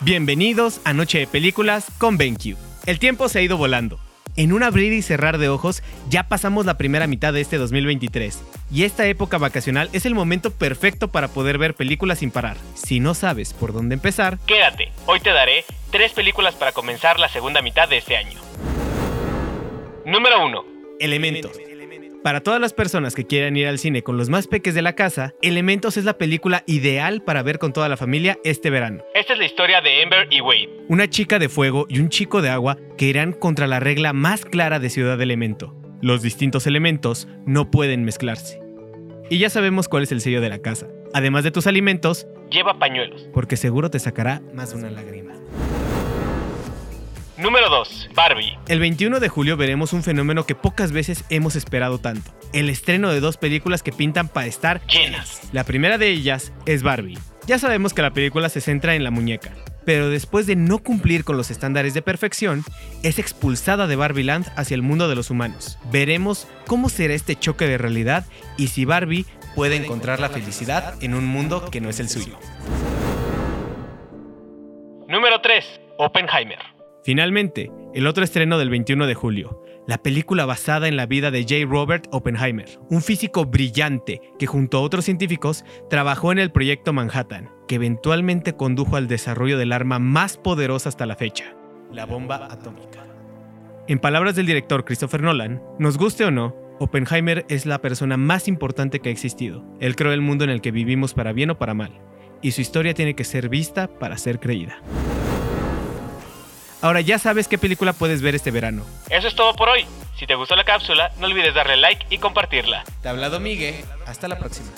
Bienvenidos a Noche de Películas con BenQ. El tiempo se ha ido volando. En un abrir y cerrar de ojos ya pasamos la primera mitad de este 2023 y esta época vacacional es el momento perfecto para poder ver películas sin parar. Si no sabes por dónde empezar, Quédate, hoy te daré tres películas para comenzar la segunda mitad de este año. Número 1. Elementos. Para todas las personas que quieran ir al cine con los más peques de la casa, Elementos es la película ideal para ver con toda la familia este verano. Esta es la historia de Ember y Wade. Una chica de fuego y un chico de agua que irán contra la regla más clara de Ciudad Elemento. Los distintos elementos no pueden mezclarse. Y ya sabemos cuál es el sello de la casa. Además de tus alimentos, Lleva pañuelos. porque seguro te sacará más de una lágrima. Número 2. Barbie. El 21 de julio veremos un fenómeno que pocas veces hemos esperado tanto. El estreno de dos películas que pintan para estar Llenas. La primera de ellas es Barbie. Ya sabemos que la película se centra en la muñeca, pero después de no cumplir con los estándares de perfección, es expulsada de Barbieland hacia el mundo de los humanos. Veremos cómo será este choque de realidad y si Barbie puede encontrar la felicidad en un mundo que no es el suyo. Número 3. Oppenheimer. Finalmente, el otro estreno del 21 de julio, la película basada en la vida de J. Robert Oppenheimer, un físico brillante que junto a otros científicos trabajó en el proyecto Manhattan, que eventualmente condujo al desarrollo del arma más poderosa hasta la fecha, la bomba atómica. En palabras del director Christopher Nolan, nos guste o no, Oppenheimer es la persona más importante que ha existido. Él creó el mundo en el que vivimos para bien o para mal, y su historia tiene que ser vista para ser creída. Ahora ya sabes qué película puedes ver este verano. Eso es todo por hoy. Si te gustó la cápsula, no olvides darle like y compartirla. Te ha hablado Miguel. Hasta la próxima.